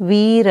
வீர